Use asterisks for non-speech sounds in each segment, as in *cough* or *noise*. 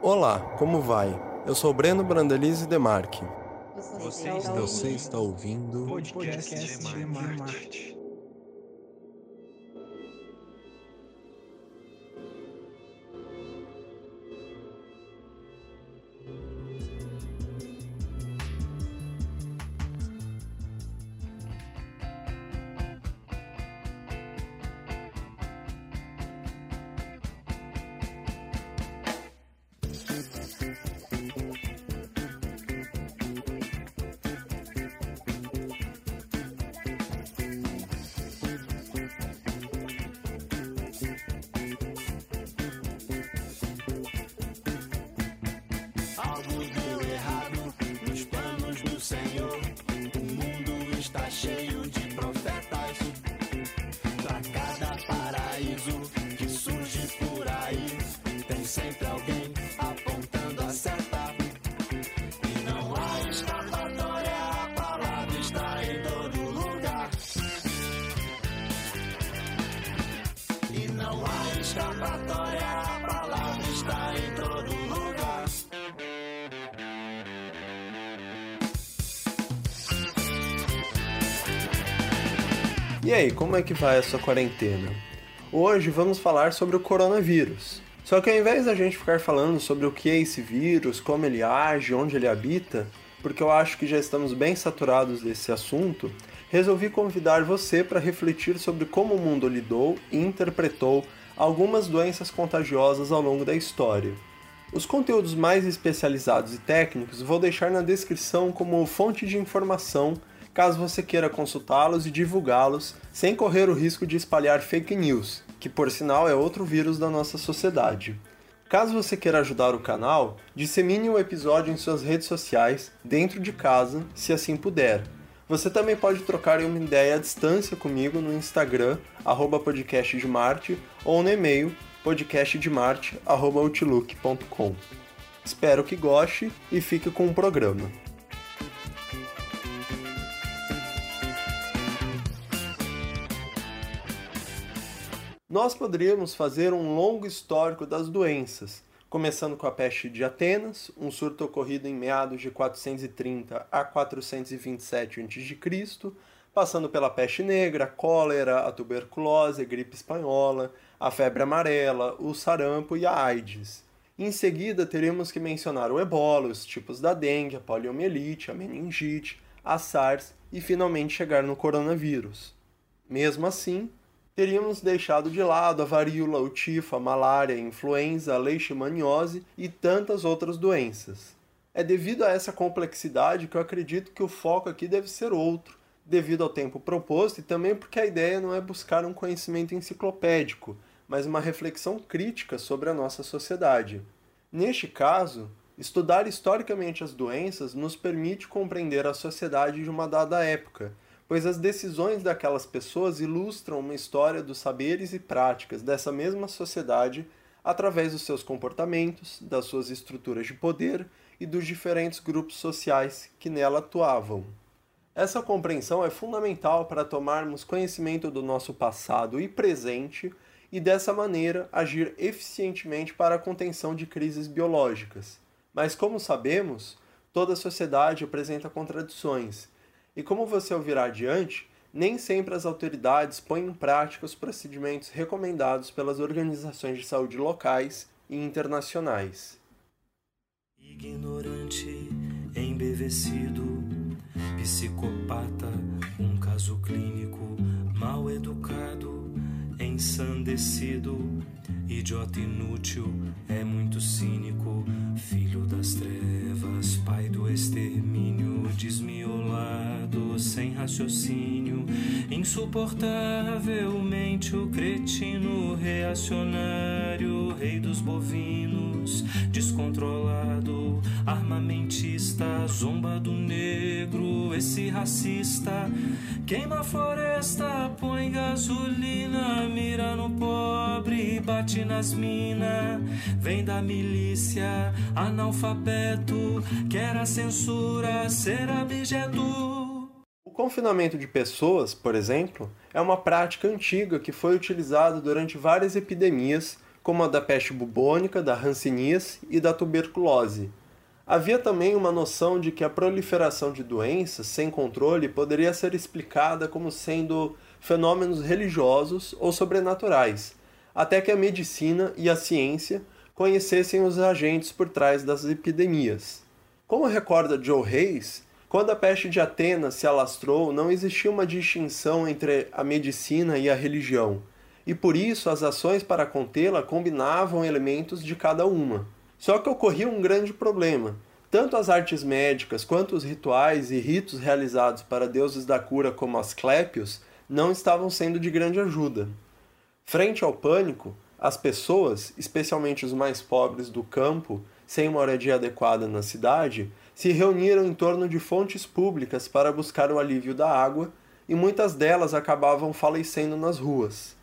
Olá, como vai? Eu sou Breno Brandelize Demarque. Você está, Você está ouvindo podcast, de Marte. Algo deu errado nos planos do Senhor. O mundo está cheio de profetas. Pra cada paraíso que surge por aí, tem sempre alguém apontando a seta. E aí, como é que vai a sua quarentena? Hoje vamos falar sobre o coronavírus. Só que ao invés da gente ficar falando sobre o que é esse vírus, como ele age, onde ele habita, porque eu acho que já estamos bem saturados desse assunto, resolvi convidar você para refletir sobre como o mundo lidou e interpretou algumas doenças contagiosas ao longo da história. Os conteúdos mais especializados e técnicos vou deixar na descrição como fonte de informação caso você queira consultá-los e divulgá-los sem correr o risco de espalhar fake news, que por sinal é outro vírus da nossa sociedade. Caso você queira ajudar o canal, dissemine o episódio em suas redes sociais, dentro de casa, se assim puder. Você também pode trocar uma ideia à distância comigo no Instagram, podcastdemarte, ou no e-mail, podcastdemarte.outlook.com. Espero que goste e fique com o programa. Nós poderíamos fazer um longo histórico das doenças, começando com a peste de Atenas, um surto ocorrido em meados de 430 a 427 a.C., passando pela peste negra, a cólera, a tuberculose, a gripe espanhola, a febre amarela, o sarampo e a AIDS. Em seguida, teríamos que mencionar o ebola, os tipos da dengue, a poliomielite, a meningite, a SARS e finalmente chegar no coronavírus. Mesmo assim, teríamos deixado de lado a varíola, o tifo, a malária, a influenza, a leishmaniose e tantas outras doenças. É devido a essa complexidade que eu acredito que o foco aqui deve ser outro, devido ao tempo proposto e também porque a ideia não é buscar um conhecimento enciclopédico, mas uma reflexão crítica sobre a nossa sociedade. Neste caso, estudar historicamente as doenças nos permite compreender a sociedade de uma dada época pois as decisões daquelas pessoas ilustram uma história dos saberes e práticas dessa mesma sociedade através dos seus comportamentos, das suas estruturas de poder e dos diferentes grupos sociais que nela atuavam. Essa compreensão é fundamental para tomarmos conhecimento do nosso passado e presente e dessa maneira agir eficientemente para a contenção de crises biológicas. Mas como sabemos, toda sociedade apresenta contradições e como você ouvirá adiante, nem sempre as autoridades põem em prática os procedimentos recomendados pelas organizações de saúde locais e internacionais. Ignorante, embevecido, psicopata, um caso clínico, mal educado, ensandecido, idiota inútil, é muito cínico, filho das trevas, pai do extermínio, desmiolado, sem raciocínio, insuportavelmente o cretino reacionário, rei dos bovinos, descontrolado, armamentista, zomba do negro, esse racista, queima a floresta, põe gasolina, mira no pobre, bate nas vem da milícia, analfabeto, quer a censura, ser. O confinamento de pessoas, por exemplo, é uma prática antiga que foi utilizada durante várias epidemias, como a da peste bubônica, da hanseníase e da tuberculose. Havia também uma noção de que a proliferação de doenças sem controle poderia ser explicada como sendo fenômenos religiosos ou sobrenaturais, até que a medicina e a ciência conhecessem os agentes por trás das epidemias. Como recorda Joe Reis, quando a peste de Atenas se alastrou, não existia uma distinção entre a medicina e a religião, e por isso as ações para contê-la combinavam elementos de cada uma. Só que ocorria um grande problema. Tanto as artes médicas quanto os rituais e ritos realizados para deuses da cura como Asclépios não estavam sendo de grande ajuda. Frente ao pânico, as pessoas, especialmente os mais pobres do campo, sem uma moradia adequada na cidade, se reuniram em torno de fontes públicas para buscar o alívio da água e muitas delas acabavam falecendo nas ruas.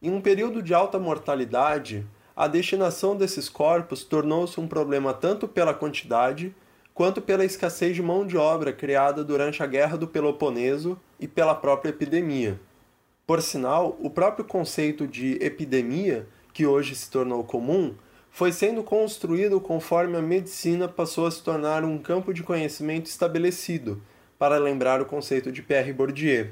Em um período de alta mortalidade, a destinação desses corpos tornou-se um problema tanto pela quantidade quanto pela escassez de mão de obra criada durante a Guerra do Peloponeso e pela própria epidemia. Por sinal, o próprio conceito de epidemia, que hoje se tornou comum, foi sendo construído conforme a medicina passou a se tornar um campo de conhecimento estabelecido, para lembrar o conceito de Pierre Bourdieu.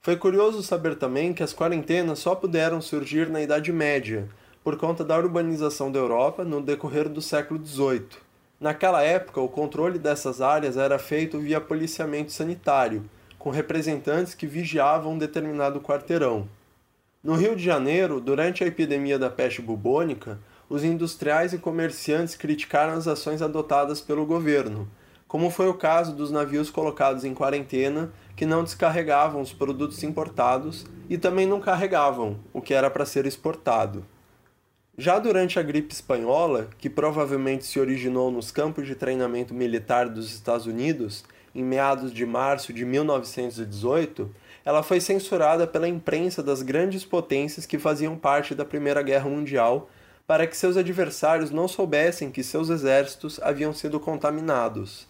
Foi curioso saber também que as quarentenas só puderam surgir na Idade Média, por conta da urbanização da Europa no decorrer do século XVIII. Naquela época, o controle dessas áreas era feito via policiamento sanitário, com representantes que vigiavam um determinado quarteirão. No Rio de Janeiro, durante a epidemia da peste bubônica, os industriais e comerciantes criticaram as ações adotadas pelo governo, como foi o caso dos navios colocados em quarentena que não descarregavam os produtos importados e também não carregavam o que era para ser exportado. Já durante a gripe espanhola, que provavelmente se originou nos campos de treinamento militar dos Estados Unidos em meados de março de 1918, ela foi censurada pela imprensa das grandes potências que faziam parte da Primeira Guerra Mundial para que seus adversários não soubessem que seus exércitos haviam sido contaminados.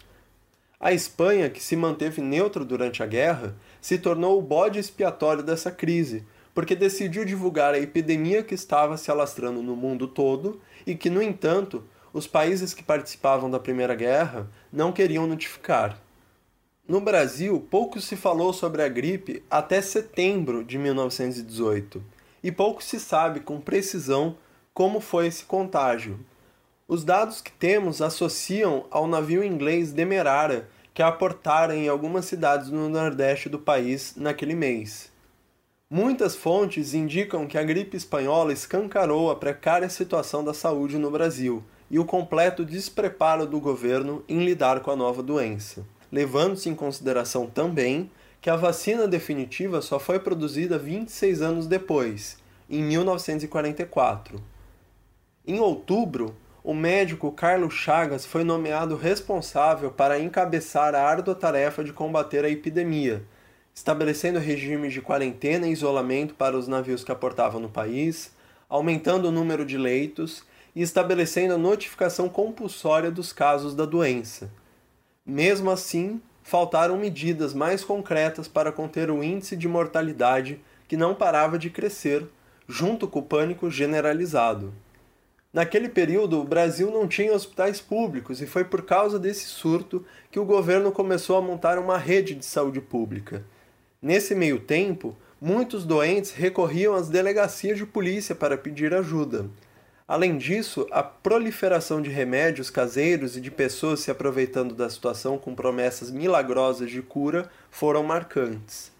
A Espanha, que se manteve neutra durante a guerra, se tornou o bode expiatório dessa crise, porque decidiu divulgar a epidemia que estava se alastrando no mundo todo e que, no entanto, os países que participavam da Primeira Guerra não queriam notificar. No Brasil, pouco se falou sobre a gripe até setembro de 1918, e pouco se sabe com precisão como foi esse contágio. Os dados que temos associam ao navio inglês Demerara, que aportara em algumas cidades no nordeste do país naquele mês. Muitas fontes indicam que a gripe espanhola escancarou a precária situação da saúde no Brasil e o completo despreparo do governo em lidar com a nova doença, levando-se em consideração também que a vacina definitiva só foi produzida 26 anos depois, em 1944. Em outubro, o médico Carlos Chagas foi nomeado responsável para encabeçar a árdua tarefa de combater a epidemia, estabelecendo regimes de quarentena e isolamento para os navios que aportavam no país, aumentando o número de leitos e estabelecendo a notificação compulsória dos casos da doença. Mesmo assim, faltaram medidas mais concretas para conter o índice de mortalidade que não parava de crescer, junto com o pânico generalizado. Naquele período, o Brasil não tinha hospitais públicos e foi por causa desse surto que o governo começou a montar uma rede de saúde pública. Nesse meio tempo, muitos doentes recorriam às delegacias de polícia para pedir ajuda. Além disso, a proliferação de remédios caseiros e de pessoas se aproveitando da situação com promessas milagrosas de cura foram marcantes.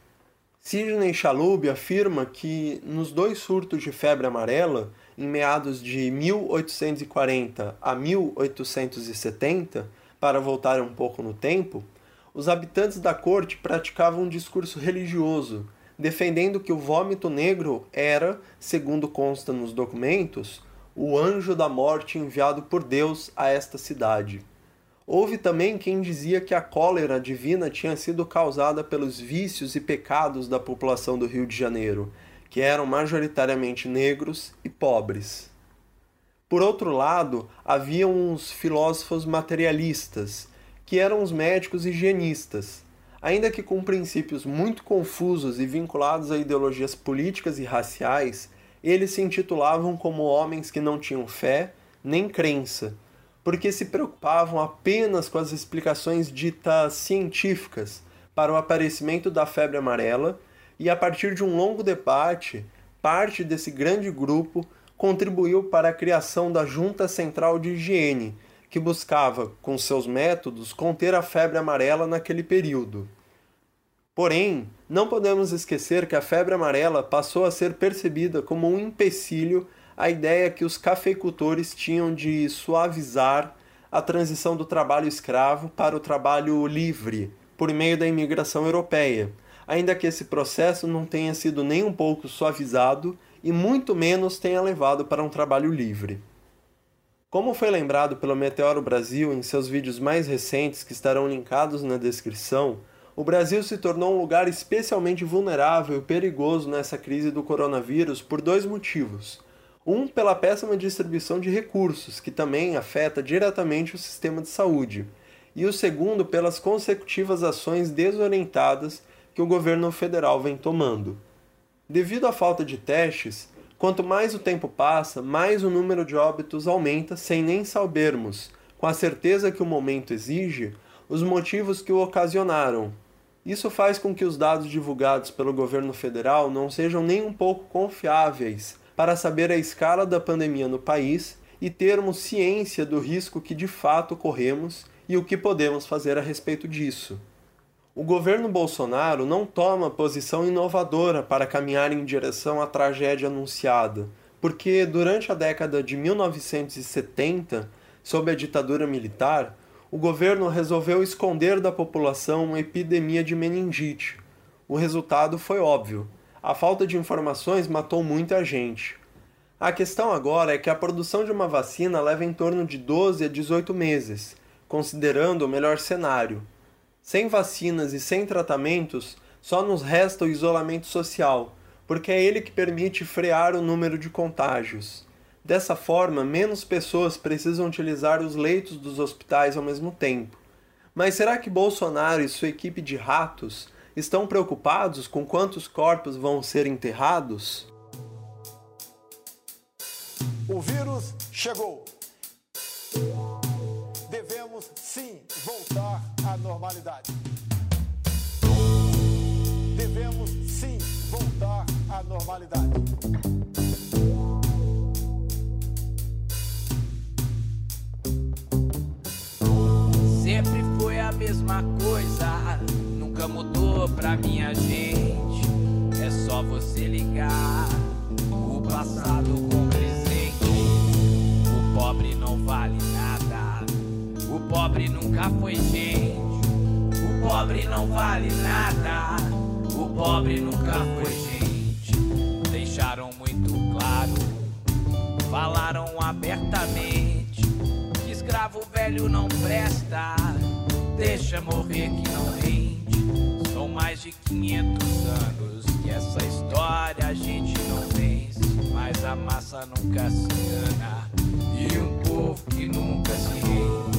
Sidney Chalub afirma que, nos dois surtos de febre amarela, em meados de 1840 a 1870, para voltar um pouco no tempo, os habitantes da corte praticavam um discurso religioso, defendendo que o vômito negro era, segundo consta nos documentos, o anjo da morte enviado por Deus a esta cidade. Houve também quem dizia que a cólera divina tinha sido causada pelos vícios e pecados da população do Rio de Janeiro que eram majoritariamente negros e pobres. Por outro lado, havia uns filósofos materialistas, que eram os médicos higienistas, ainda que com princípios muito confusos e vinculados a ideologias políticas e raciais, eles se intitulavam como homens que não tinham fé nem crença, porque se preocupavam apenas com as explicações ditas científicas para o aparecimento da febre amarela, e a partir de um longo debate, parte desse grande grupo contribuiu para a criação da Junta Central de Higiene, que buscava, com seus métodos, conter a febre amarela naquele período. Porém, não podemos esquecer que a febre amarela passou a ser percebida como um empecilho à ideia que os cafeicultores tinham de suavizar a transição do trabalho escravo para o trabalho livre por meio da imigração europeia, ainda que esse processo não tenha sido nem um pouco suavizado e muito menos tenha levado para um trabalho livre. Como foi lembrado pelo Meteoro Brasil em seus vídeos mais recentes que estarão linkados na descrição, o Brasil se tornou um lugar especialmente vulnerável e perigoso nessa crise do coronavírus por dois motivos. Um, pela péssima distribuição de recursos, que também afeta diretamente o sistema de saúde, e o segundo, pelas consecutivas ações desorientadas que o governo federal vem tomando. Devido à falta de testes, quanto mais o tempo passa, mais o número de óbitos aumenta sem nem sabermos, com a certeza que o momento exige, os motivos que o ocasionaram, isso faz com que os dados divulgados pelo governo federal não sejam nem um pouco confiáveis para saber a escala da pandemia no país e termos ciência do risco que de fato corremos e o que podemos fazer a respeito disso. O governo Bolsonaro não toma posição inovadora para caminhar em direção à tragédia anunciada, porque durante a década de 1970, sob a ditadura militar, o governo resolveu esconder da população uma epidemia de meningite. O resultado foi óbvio: a falta de informações matou muita gente. A questão agora é que a produção de uma vacina leva em torno de 12 a 18 meses, considerando o melhor cenário. Sem vacinas e sem tratamentos, só nos resta o isolamento social, porque é ele que permite frear o número de contágios. Dessa forma, menos pessoas precisam utilizar os leitos dos hospitais ao mesmo tempo. Mas será que Bolsonaro e sua equipe de ratos estão preocupados com quantos corpos vão ser enterrados? O vírus chegou. Sim voltar à normalidade. Devemos sim voltar à normalidade. Sempre foi a mesma coisa, nunca mudou pra minha gente. É só você ligar o passado com o presente. O pobre não vale nada, o pobre nunca foi gente. O pobre não vale nada, o pobre nunca foi gente. Deixaram muito claro, falaram abertamente escravo velho não presta, deixa morrer que não rende. São mais de 500 anos que essa história a gente não vence, mas a massa nunca se engana e um povo que nunca se rende.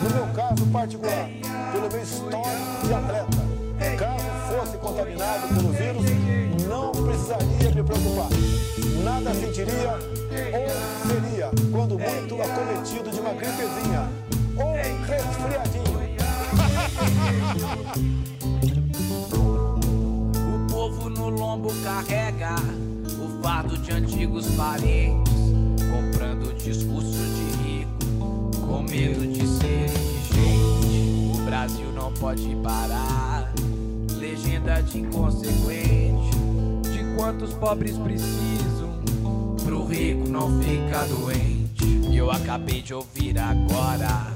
No meu caso particular, pelo meu histórico de atleta, caso fosse contaminado pelo vírus, não precisaria me preocupar. Nada sentiria ou seria, quando muito, acometido de uma gripezinha ou resfriadinho. *laughs* O povo no lombo carrega o fardo de antigos parentes, comprando discurso de rico, com medo de não pode parar, legenda de inconsequente, de quantos pobres precisam pro rico não ficar doente. E eu acabei de ouvir agora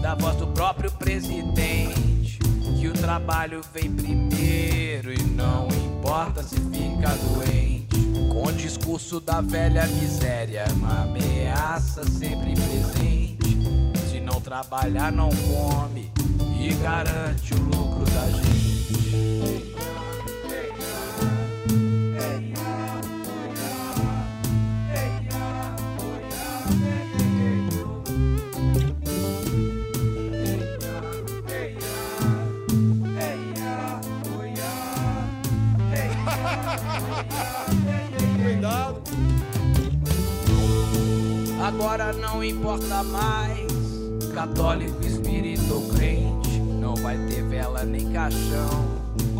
da voz do próprio presidente que o trabalho vem primeiro e não importa se fica doente. Com o discurso da velha miséria, uma ameaça sempre presente. Se não trabalhar, não come e garante o lucro da gente. Agora não importa mais, católico, espírito ou crente, não vai ter vela nem caixão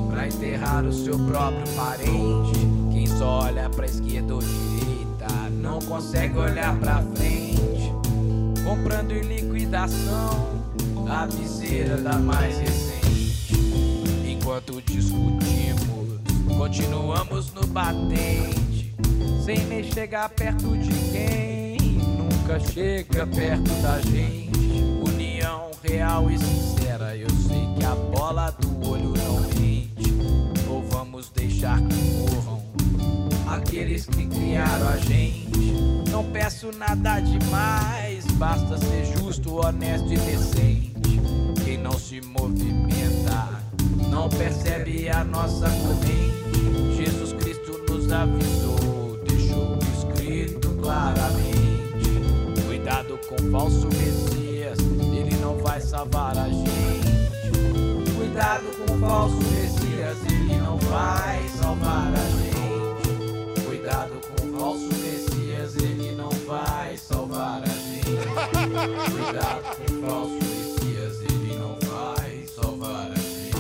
pra enterrar o seu próprio parente. Quem só olha pra esquerda ou direita não consegue olhar pra frente, comprando em liquidação a viseira da mais recente. Enquanto discutimos, continuamos no batente, sem nem chegar perto de quem nunca chega perto da gente. União real e sincera, eu sei que a bola do olho não mente. Ou vamos deixar que morram aqueles que criaram a gente. Não peço nada demais, basta ser justo, honesto e decente. Quem não se movimenta não percebe a nossa corrente. Jesus Cristo nos avisou, deixou escrito claramente. Cuidado com falso Messias, ele não vai salvar a gente. Cuidado com o falso Messias, ele não vai salvar a gente. Cuidado com o falso Messias, ele não vai salvar a gente. Cuidado com o falso Messias, ele não vai salvar a gente.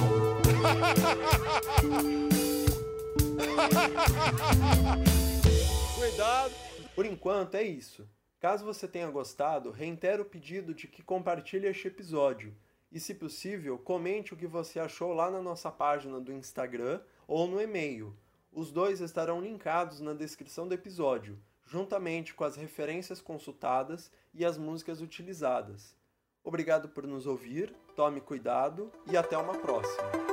Cuidado. Por enquanto é isso. Caso você tenha gostado, reitero o pedido de que compartilhe este episódio e, se possível, comente o que você achou lá na nossa página do Instagram ou no e-mail. Os dois estarão linkados na descrição do episódio, juntamente com as referências consultadas e as músicas utilizadas. Obrigado por nos ouvir, tome cuidado e até uma próxima!